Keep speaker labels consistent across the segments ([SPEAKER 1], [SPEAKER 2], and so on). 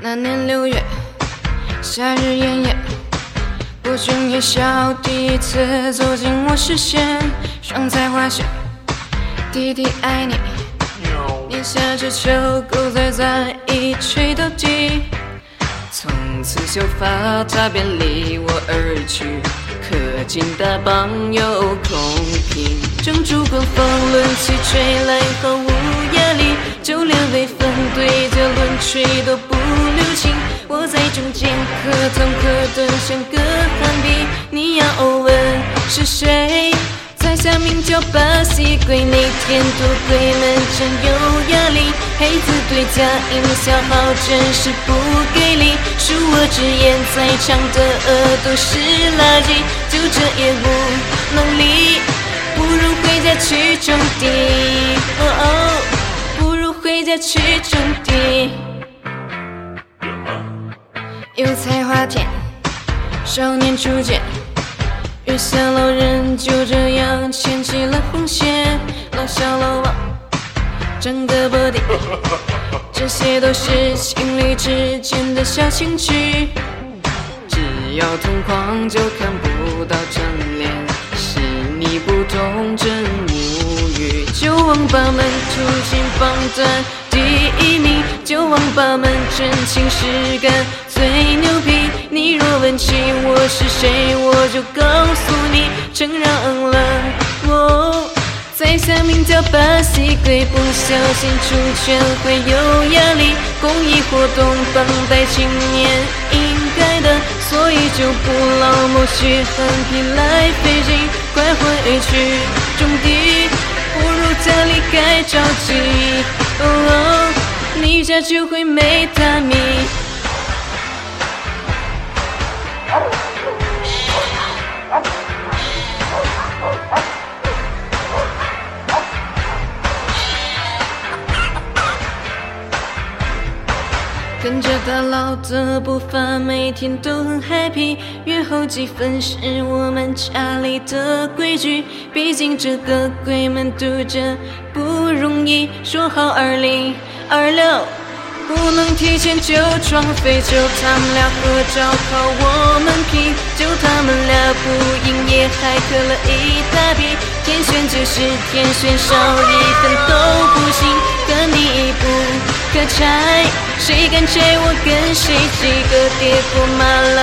[SPEAKER 1] 那年六月，夏日炎炎，不君夜笑，第一次走进我视线，双彩花线，弟弟爱你，年夏之秋狗仔在一吹到底，从此秀发他便离我而去，可敬大棒有空瓶，正烛光风轮起吹来毫无压力，就连微风对着轮吹都不，我在中间可疼可疼像个寒冰，你要问是谁？在下名叫巴西龟，那天赌鬼们真有压力，黑子对家音消耗真是不给力，恕我直言，在场的都是垃圾，就这也无能力，不如回家去种地，哦哦，不如回家去种地。油菜花田，少年初见。月下老人就这样牵起了红线，老小老王整个波底，这些都是情侣之间的小情趣。只要同框就看不到正脸，是你不懂真无语。就王八们出新榜单第一名，就王八们真情实感最牛逼。你若问起我是谁，我就告诉你，承让了我。在下名叫巴西龟，不小心出拳会有压力。公益活动帮带青年应该的，所以就不劳某些狠皮来费劲，快回去种地，不如家里该着急。哦，你家就会没大米。跟着大佬的步伐，每天都很 happy。约后几分是我们家里的规矩，毕竟这个鬼门渡着不容易。说好二零二六不能提前就撞飞，就他们俩合照靠我们 P，就他们俩不赢也还磕了一大笔。天选就是天选，少一分都不行，跟你不可拆。谁敢拆我跟谁几个跌破马来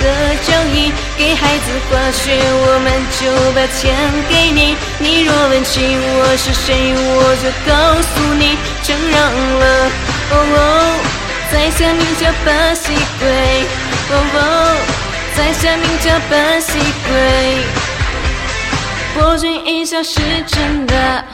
[SPEAKER 1] 的交易？给孩子滑雪，我们就把钱给你。你若问起我是谁，我就告诉你，承让了。哦哦，在下名叫巴西龟。哦哦，在下名叫巴西龟。博君一笑是真的。